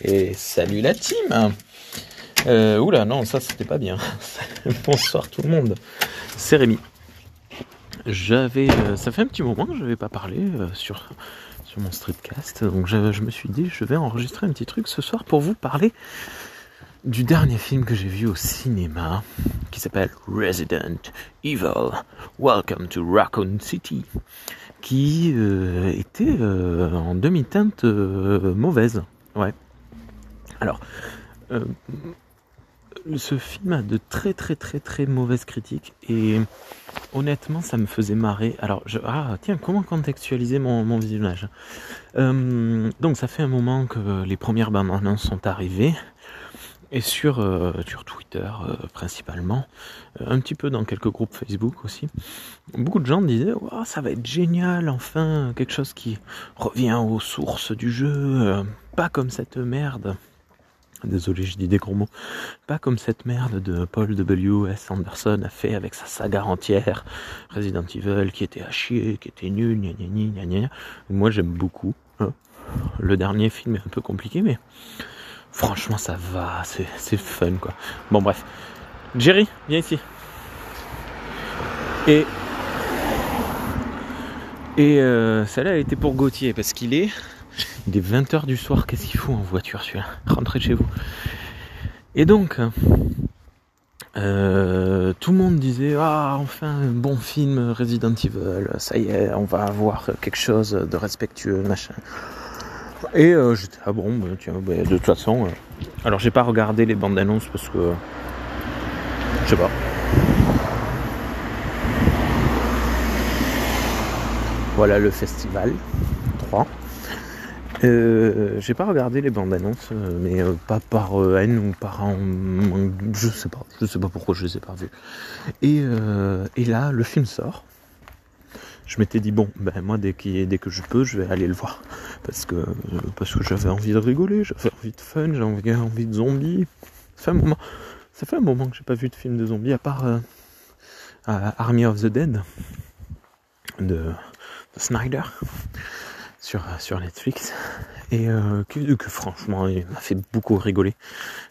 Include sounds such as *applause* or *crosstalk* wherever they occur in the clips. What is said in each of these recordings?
Et salut la team euh, Oula, non, ça c'était pas bien. *laughs* Bonsoir tout le monde. C'est Rémi. J'avais, euh, ça fait un petit moment que je n'avais pas parlé euh, sur, mon streetcast, donc je, je, me suis dit je vais enregistrer un petit truc ce soir pour vous parler du dernier film que j'ai vu au cinéma, qui s'appelle Resident Evil. Welcome to Raccoon City, qui était en demi-teinte mauvaise. Ouais. Alors, euh, ce film a de très très très très mauvaises critiques et honnêtement ça me faisait marrer. Alors, je, ah tiens, comment contextualiser mon, visionnage? Euh, Donc ça fait un moment que les premières bandes annonces sont arrivées et sur, euh, Twitter principalement, un petit peu dans quelques groupes Facebook aussi, beaucoup de gens disaient oh, ça va être génial, enfin quelque chose qui revient aux sources du jeu, pas comme cette merde. Désolé, je dis des gros mots. Pas comme cette merde de Paul W.S. Anderson a fait avec sa saga entière, Resident Evil, qui était à chier, qui était nul, gna gna gna gna. Moi, j'aime beaucoup. Hein. Le dernier film est un peu compliqué, mais franchement, ça va, c'est fun, quoi. Bon, bref. Jerry, viens ici. Et et euh, celle-là, elle était pour Gauthier, parce qu'il est il est 20h du soir, qu'est-ce qu'il fout en voiture celui-là *laughs* Rentrez chez vous. Et donc, euh, tout le monde disait Ah, enfin, bon film Resident Evil, ça y est, on va avoir quelque chose de respectueux, machin. Et euh, j'étais Ah bon, bah, tiens, bah, de toute façon. euh, alors, j'ai pas regardé les bandes annonces parce que. Je sais pas. Voilà le festival 3. Euh, j'ai pas regardé les bandes annonces, euh, mais euh, pas par haine ou par un, je sais pas, je sais pas pourquoi je les ai pas vus. Et, là, le film sort. Je m'étais dit bon, ben moi dès, que je peux, je vais aller le voir parce que que j'avais envie de rigoler, j'avais envie de fun, j'avais envie, de zombies. Ça fait un moment, que j'ai pas vu de film de zombies à part Army of the Dead de, de Snyder sur, sur Netflix et euh, que, franchement il m'a fait beaucoup rigoler.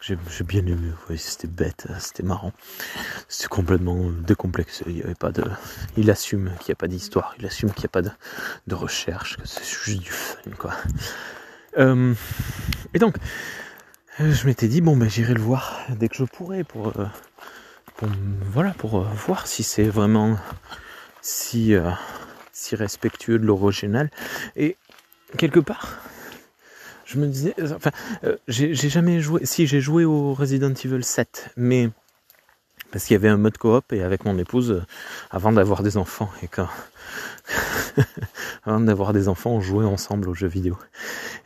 J'ai bien aimé, c'était bête, c'était marrant, c'était complètement décomplexé. Il y avait pas de, il assume qu'il n'y a pas d'histoire, il assume qu'il n'y a pas de, recherche, que c'est juste du fun quoi. Euh, et donc euh, je m'étais dit bon ben j'irai le voir dès que je pourrai pour, euh, voilà pour euh, voir si c'est vraiment si euh, si respectueux de l'original. Et quelque part je me disais enfin euh, j'ai jamais joué si j'ai joué au Resident Evil 7 mais parce qu'il y avait un mode coop et avec mon épouse euh, avant d'avoir des enfants et quand *laughs* avant d'avoir des enfants on jouait ensemble aux jeux vidéo.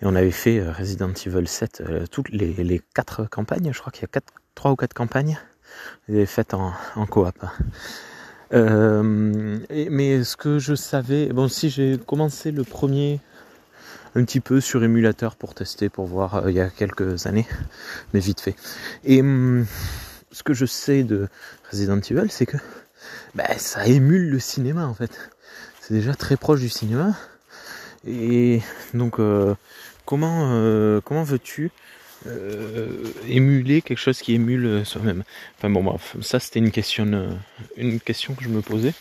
Et on avait fait euh, Resident Evil 7 euh, toutes les, les quatre campagnes je crois qu'il y a quatre trois ou quatre campagnes on les faites en, en coop euh, mais ce que je savais, bon, si j'ai commencé le premier un petit peu sur émulateur pour tester, pour voir euh, il y a quelques années, *laughs* mais vite fait. Et hum, ce que je sais de Resident Evil, c'est que bah, ça émule le cinéma en fait. C'est déjà très proche du cinéma. Et donc, euh, comment, comment veux-tu euh, émuler quelque chose qui émule soi-même Enfin bon, bref, ça c'était une question, euh, une question que je me posais.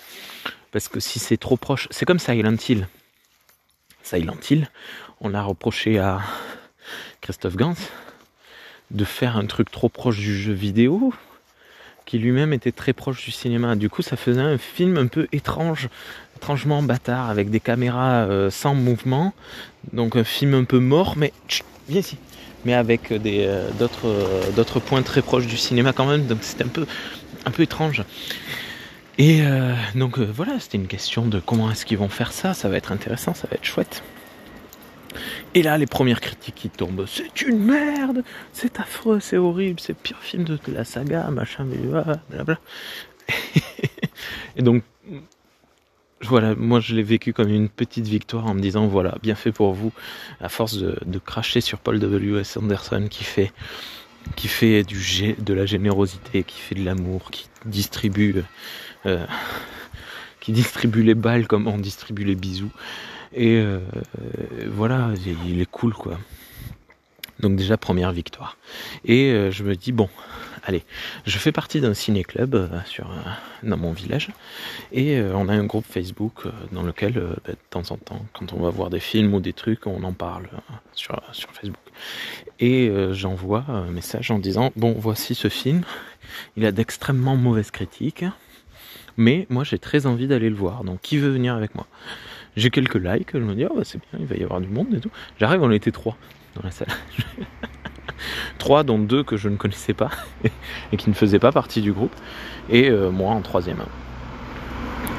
Parce que si c'est trop proche, c'est comme Silent Hill. Silent Hill, on a reproché à Christophe Gans de faire un truc trop proche du jeu vidéo, qui lui-même était très proche du cinéma. Du coup, ça faisait un film un peu étrange, étrangement bâtard, avec des caméras euh, sans mouvement. Donc un film un peu mort, mais chut, viens ici. Mais avec des euh, d'autres euh, d'autres points très proches du cinéma quand même. Donc c'était un peu un peu étrange. Et euh, donc voilà, c'était une question de comment est-ce qu'ils vont faire ça. Ça va être intéressant, ça va être chouette. Et là, les premières critiques qui tombent, c'est une merde, c'est affreux, c'est horrible, c'est le pire film de la saga, machin, blablabla. *laughs* Et donc, voilà, moi je l'ai vécu comme une petite victoire en me disant, voilà, bien fait pour vous, à force de, cracher sur Paul W.S. Anderson qui fait, qui fait du, de la générosité, qui fait de l'amour, qui distribue, euh, qui distribue les balles comme on distribue les bisous. Et euh, voilà, il est cool quoi. Donc déjà première victoire. Et euh, je me dis bon, allez, je fais partie d'un ciné-club euh, euh, dans mon village et on a un groupe Facebook dans lequel bah, de temps en temps, quand on va voir des films ou des trucs, on en parle sur Facebook. Et j'envoie un message en disant bon, voici ce film, il a d'extrêmement mauvaises critiques, mais moi j'ai très envie d'aller le voir. Donc qui veut venir avec moi? J'ai quelques likes, je me dis oh c'est bien, il va y avoir du monde et tout. J'arrive, on était trois *laughs* dans la salle. Trois, dont deux que je ne connaissais pas *laughs* et qui ne faisaient pas partie du groupe, et euh, moi en troisième.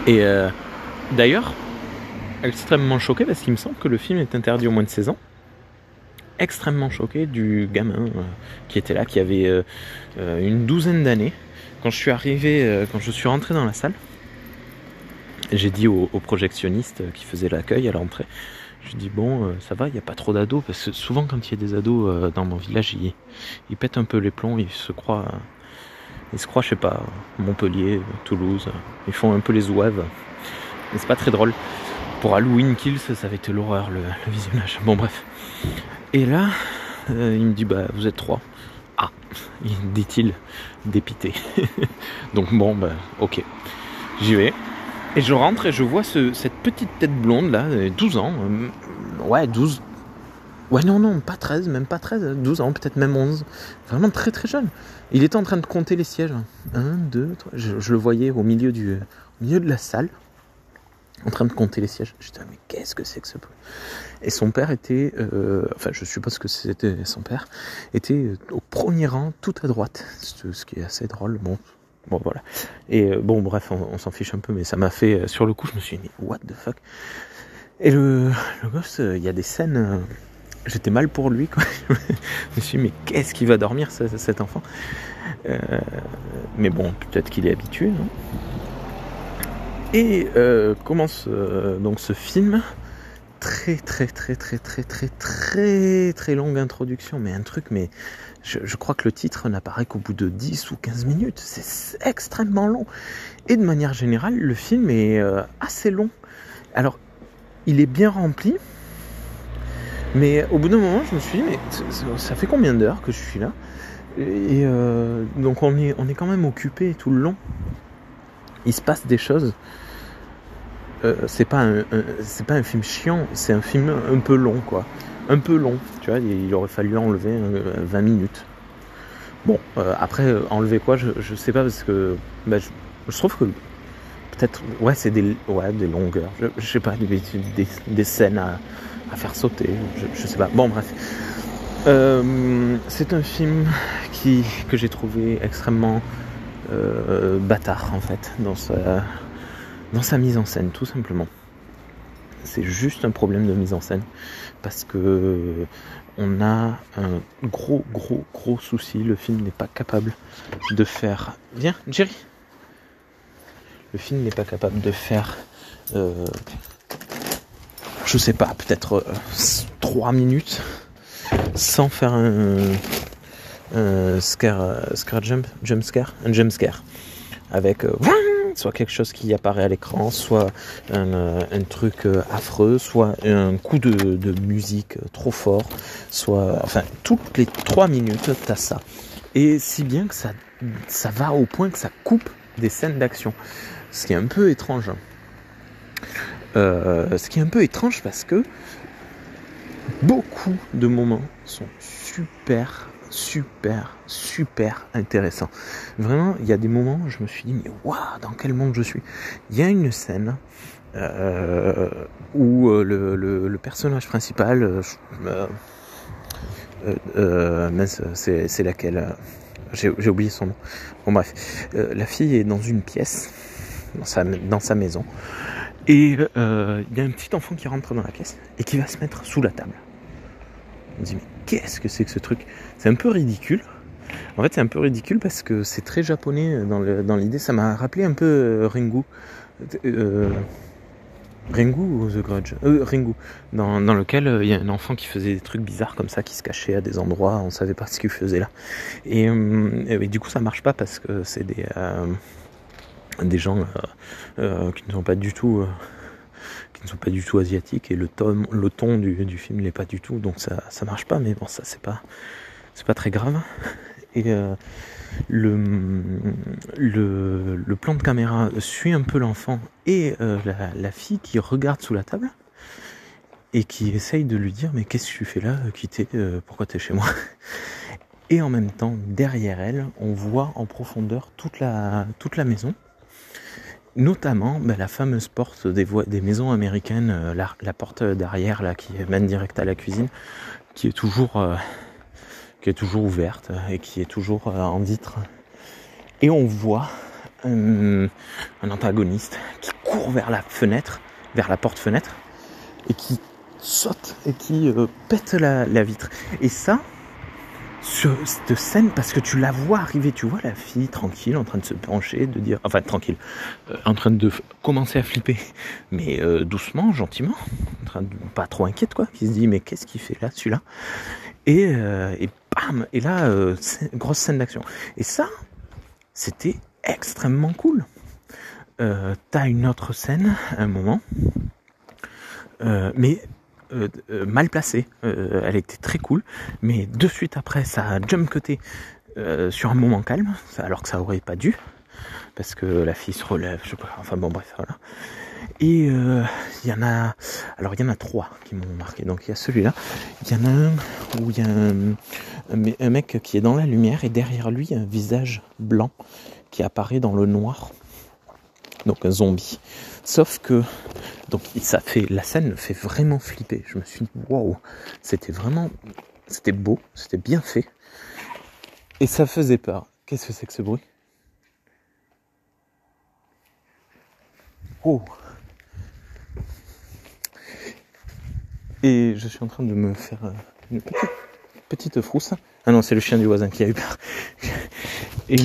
Et euh, d'ailleurs, extrêmement choqué parce qu'il me semble que le film est interdit au moins de 16 ans. Extrêmement choqué du gamin euh, qui était là, qui avait une douzaine d'années. Quand je suis arrivé, quand je suis rentré dans la salle, j'ai dit au, au projectionniste qui faisait l'accueil à l'entrée, je dis bon, euh, ça va, il n'y a pas trop d'ados, parce que souvent quand il y a des ados euh, dans mon village, ils, pètent un peu les plombs, ils se croient, ils se croient, je sais pas, Montpellier, Toulouse, ils font un peu les ouaves. Mais c'est pas très drôle. Pour Halloween Kills, ça va être l'horreur, le, visionnage. Bon bref. Et là, euh, il me dit bah vous êtes trois. Ah, dit-il, dépité. *laughs* Donc bon, bah ok. J'y vais. Et je rentre et je vois cette petite tête blonde là, 12 ans. Euh, ouais, 12. Ouais, non, non, pas 13, même pas 13, 12 ans, peut-être même 11. Vraiment très très jeune. Il était en train de compter les sièges. 1, 2, 3. Je, le voyais au milieu, du, milieu de la salle, en train de compter les sièges. Je disais, mais qu'est-ce que c'est que ce bruit Et son père était, euh, enfin, je suppose que c'était son père, était au premier rang, tout à droite. Ce qui est assez drôle. Bon, Bon voilà. Et euh, bon bref, on, s'en fiche un peu, mais ça m'a fait euh, sur le coup, je me suis dit mais what the fuck? Et le, le gosse, euh, il y a des scènes, j'étais mal pour lui quoi. *laughs* je me suis dit mais qu'est-ce qu'il va dormir cet enfant? Mais bon, peut-être qu'il est habitué. Non? Et commence donc ce film. Très très très très très très très très longue introduction, mais un truc mais je, crois que le titre n'apparaît qu'au bout de 10 ou 15 minutes. C'est extrêmement long. Et de manière générale, le film est euh, assez long. Alors, il est bien rempli. Mais au bout d'un moment, je me suis dit, mais ça fait combien d'heures que je suis là? Et euh, donc on est, quand même occupé tout le long. Il se passe des choses. Euh, c'est c'est pas un film chiant, c'est un film un peu long, quoi un peu long. Tu vois, il aurait fallu enlever 20 euh, minutes. Bon, euh, après, euh, enlever quoi, je, je sais pas, parce que bah, je, trouve que peut-être, ouais, c'est des, ouais, des longueurs. Je, sais pas, des, des, scènes à, à, faire sauter. Je, sais pas. Bon, bref. c'est un film qui, que j'ai trouvé extrêmement bâtard, en fait, dans sa, dans sa mise en scène, tout simplement. C'est juste un problème de mise en scène parce que on a un gros gros gros souci. Le film n'est pas capable de faire. Viens, Jerry. Le film n'est pas capable de faire. Euh, je sais pas, peut-être 3 euh, minutes sans faire un, un scare, scare jump, jump scare, un jump scare avec euh, soit quelque chose qui apparaît à l'écran, soit un, euh, truc euh, affreux, soit un coup de, musique trop fort, soit enfin toutes les trois minutes t'as ça. Et si bien que ça, ça va au point que ça coupe des scènes d'action. Ce qui est un peu étrange. ce qui est un peu étrange parce que beaucoup de moments sont super super, super intéressant. Vraiment, il y a des moments où je me suis dit, mais waouh, dans quel monde je suis? Il y a une scène euh, où euh, le, personnage principal, euh, c'est laquelle J'ai oublié son nom. Bon bref, la fille est dans une pièce, dans sa maison, et il y a un petit enfant qui rentre dans la pièce et qui va se mettre sous la table. On me dit, mais qu'est-ce que c'est que ce truc? C'est un peu ridicule. En fait, c'est un peu ridicule parce que c'est très japonais dans l'idée. Ça m'a rappelé un peu euh, Ringu. Euh, Ringu ou The Grudge? Euh, Ringu, dans, lequel euh, il y a un enfant qui faisait des trucs bizarres comme ça, qui se cachait à des endroits, on savait pas ce qu'il faisait là. Et, du coup, ça marche pas parce que c'est des, des gens qui ne sont pas du tout ne sont pas du tout asiatiques et le ton, le ton du, film n'est pas du tout, donc ça, ça marche pas. Mais bon, ça c'est pas, c'est pas très grave. *laughs* Et euh, le, le, le, plan de caméra suit un peu l'enfant et euh, la, fille qui regarde sous la table et qui essaye de lui dire mais qu'est-ce que tu fais là quitter euh, pourquoi tu es chez moi? *laughs* Et en même temps derrière elle on voit en profondeur toute la toute la maison notamment bah, la fameuse porte des, maisons américaines euh, la, porte derrière là qui mène direct à la cuisine qui est toujours euh, qui est toujours ouverte et qui est toujours euh, en vitre et on voit un, antagoniste qui court vers la fenêtre vers la porte fenêtre et qui saute et qui euh, pète la, vitre. Et ça, ce, cette scène, parce que tu la vois arriver, tu vois la fille tranquille, en train de se pencher, de dire, enfin tranquille, euh, en train de commencer à flipper, mais euh, doucement, gentiment, pas trop inquiète quoi, qui se dit mais qu'est-ce qu'il fait là, celui-là? Et, euh, et bam, et là, grosse scène d'action. Et ça, c'était extrêmement cool. T'as une autre scène, un moment, mais euh, euh, mal placée. Euh, elle était très cool, mais de suite après, ça a jump cuté sur un moment calme, alors que ça aurait pas dû, parce que la fille se relève, je sais pas, enfin bon bref, voilà. Et il y en a, alors il y en a trois qui m'ont marqué. Donc il y a celui-là, il y en a un où il y a un, mec qui est dans la lumière et derrière lui un visage blanc qui apparaît dans le noir. Donc un zombie. Sauf que donc ça fait la scène fait vraiment flipper. Je me suis dit waouh, c'était vraiment c'était beau, c'était bien fait et ça faisait peur. Qu'est-ce que c'est que ce bruit? Oh. Et je suis en train de me faire une petite, petite frousse. Ah non, c'est le chien du voisin qui a eu peur. *laughs* Et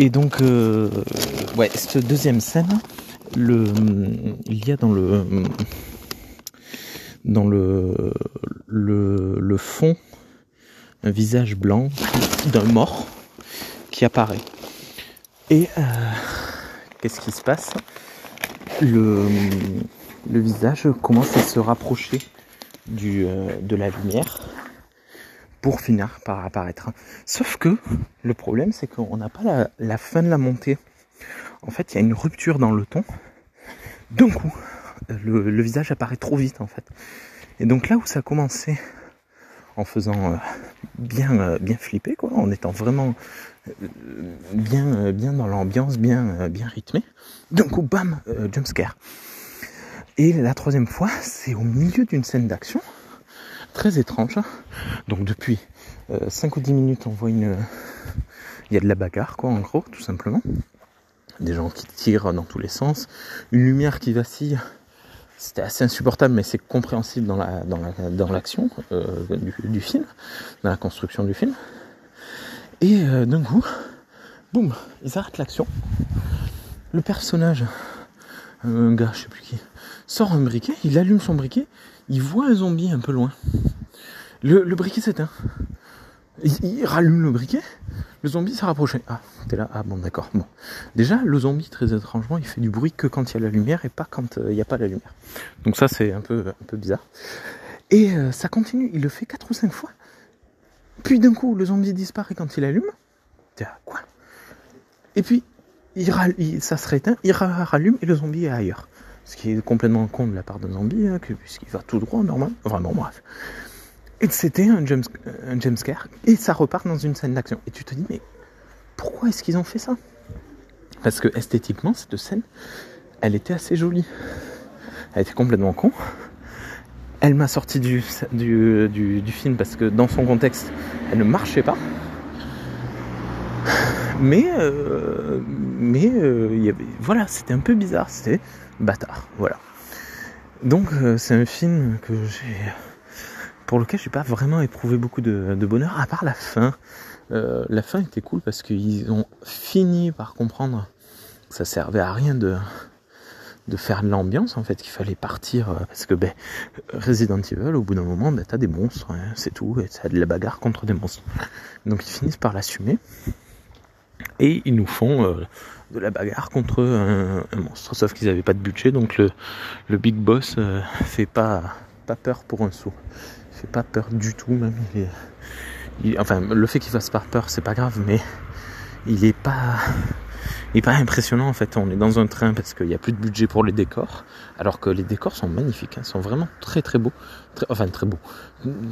et donc, euh, ouais, cette deuxième scène, le, il y a dans le, dans le, le, le fond un visage blanc d'un mort qui apparaît. Et euh, qu'est-ce qui se passe? Le, le visage commence à se rapprocher du, euh, de la lumière pour finir par apparaître. Sauf que le problème, c'est qu'on n'a pas la, fin de la montée. En fait, il y a une rupture dans le ton. D'un coup, le, visage apparaît trop vite, en fait. Et donc là où ça a commencé en faisant euh, bien, euh, bien flipper, quoi, en étant vraiment euh, bien, bien dans l'ambiance, bien, bien rythmé, d'un coup, bam, jumpscare. Et la troisième fois, c'est au milieu d'une scène d'action très étrange. Donc depuis euh, 5 ou 10 minutes, on voit une... Il y a de la bagarre, quoi, en gros, tout simplement. Des gens qui tirent dans tous les sens. Une lumière qui vacille. C'était assez insupportable, mais c'est compréhensible dans la dans dans l'action euh, du, du, film, dans la construction du film. Et euh, d'un coup, boum, ils arrêtent l'action. Le personnage, un gars, je sais plus qui, sort un briquet, il allume son briquet, il voit un zombie un peu loin. Le, briquet s'éteint. Il, il, rallume le briquet, le zombie s'est rapproché. Ah, t'es là Ah bon, d'accord. Bon. Déjà, le zombie, très étrangement, il fait du bruit que quand il y a la lumière et pas quand euh, il n'y a pas la lumière. Donc ça, c'est un peu, un peu bizarre. Et euh, ça continue, il le fait 4 ou 5 fois. Puis d'un coup, le zombie disparaît quand il allume. T'es là, quoi? Et puis, ça se rééteint, il rallume et le zombie est ailleurs. Ce qui est complètement con de la part d'un zombie, hein, puisqu'il va tout droit, normal. Vraiment, bref. Et c'était un, jump, un et ça repart dans une scène d'action. Et tu te dis, mais pourquoi est-ce qu'ils ont fait ça? Parce que esthétiquement, cette scène, elle était assez jolie. Elle était complètement con. Elle m'a sorti du, du, du, film parce que dans son contexte, elle ne marchait pas. Mais, euh, mais euh, voilà, c'était un peu bizarre. C'était bâtard. Voilà. Donc euh, c'est un film que j'ai pour lequel j'ai pas vraiment éprouvé beaucoup de, bonheur, à part la fin. La fin était cool parce qu'ils ont fini par comprendre que ça servait à rien de, de faire de l'ambiance en fait, qu'il fallait partir parce que ben, Resident Evil, au bout d'un moment, ben, t'as des monstres, hein, c'est tout, et t'as de la bagarre contre des monstres. Donc ils finissent par l'assumer. Et ils nous font euh, de la bagarre contre un, monstre. Sauf qu'ils n'avaient pas de budget, donc le, big boss euh, *laughs* fait pas, peur pour un sou. Il fait pas peur du tout, même. enfin, le fait qu'il fasse pas peur, c'est pas grave, mais il est pas pas impressionnant en fait. On est dans un train parce qu'il n'y a plus de budget pour les décors, alors que les décors sont magnifiques, hein, sont vraiment très très beaux, enfin très beaux,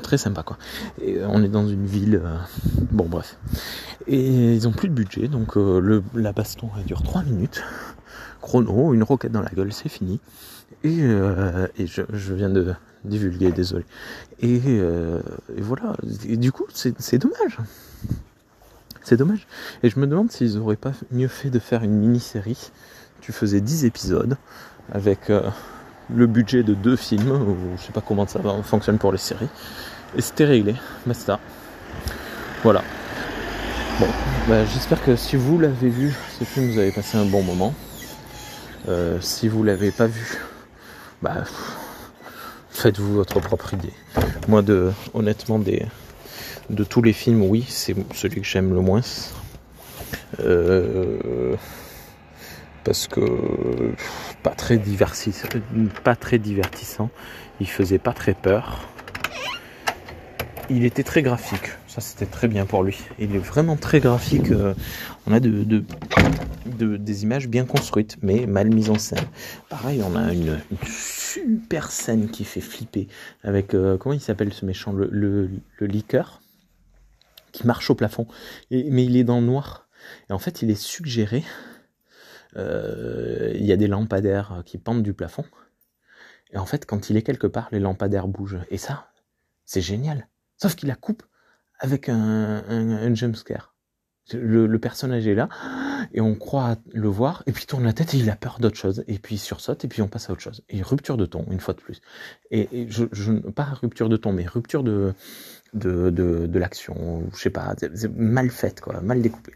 très sympa quoi. Et on est dans une ville, euh, bon bref. Et ils ont plus de budget, donc euh, le, la baston elle dure 3 minutes. Chrono, une roquette dans la gueule, c'est fini. Et, euh, je, viens de divulguer, désolé. Et, voilà. Du coup, c'est dommage. C'est dommage. Et je me demande s'ils auraient pas mieux fait de faire une mini-série. Tu faisais 10 épisodes avec euh, le budget de deux films, ou je sais pas comment ça fonctionne pour les séries. Et c'était réglé. Basta. Voilà. Bon, bah, j'espère que si vous l'avez vu, ce film, vous avez passé un bon moment. Euh, si vous l'avez pas vu, bah faites-vous votre propre idée. Moi, de honnêtement des de tous les films, oui, c'est celui que j'aime le moins. Euh, parce que pas très divertissant. Il faisait pas très peur. Il était très graphique. Ça, c'était très bien pour lui. Il est vraiment très graphique. Euh, on a de, des images bien construites, mais mal mises en scène. Pareil, on a une, super scène qui fait flipper avec euh, comment il s'appelle ce méchant, le liqueur? Qui marche au plafond. Mais il est dans le noir. Et en fait, il est suggéré. Euh, il y a des lampadaires qui pendent du plafond. Et en fait, quand il est quelque part, les lampadaires bougent. Et ça, c'est génial. Sauf qu'il la coupe avec un, un, un jumpscare. Le, personnage est là et on croit le voir et puis tourne la tête et il a peur d'autre chose et puis il sursaute et puis on passe à autre chose et rupture de ton une fois de plus et, pas rupture de ton mais rupture de de, de, l'action, je sais pas, c'est mal faite, quoi, mal découpé.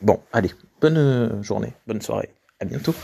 Bon, allez, bonne journée, bonne soirée, à bientôt.